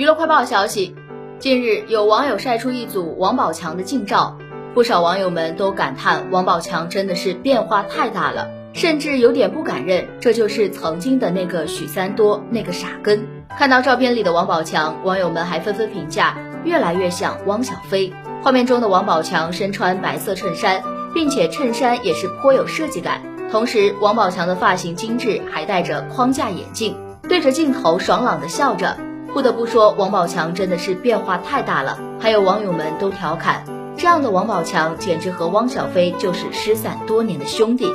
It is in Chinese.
娱乐快报消息，近日有网友晒出一组王宝强的近照，不少网友们都感叹王宝强真的是变化太大了，甚至有点不敢认这就是曾经的那个许三多，那个傻根。看到照片里的王宝强，网友们还纷纷评价越来越像汪小菲。画面中的王宝强身穿白色衬衫，并且衬衫也是颇有设计感，同时王宝强的发型精致，还戴着框架眼镜，对着镜头爽朗的笑着。不得不说，王宝强真的是变化太大了。还有网友们都调侃，这样的王宝强简直和汪小菲就是失散多年的兄弟。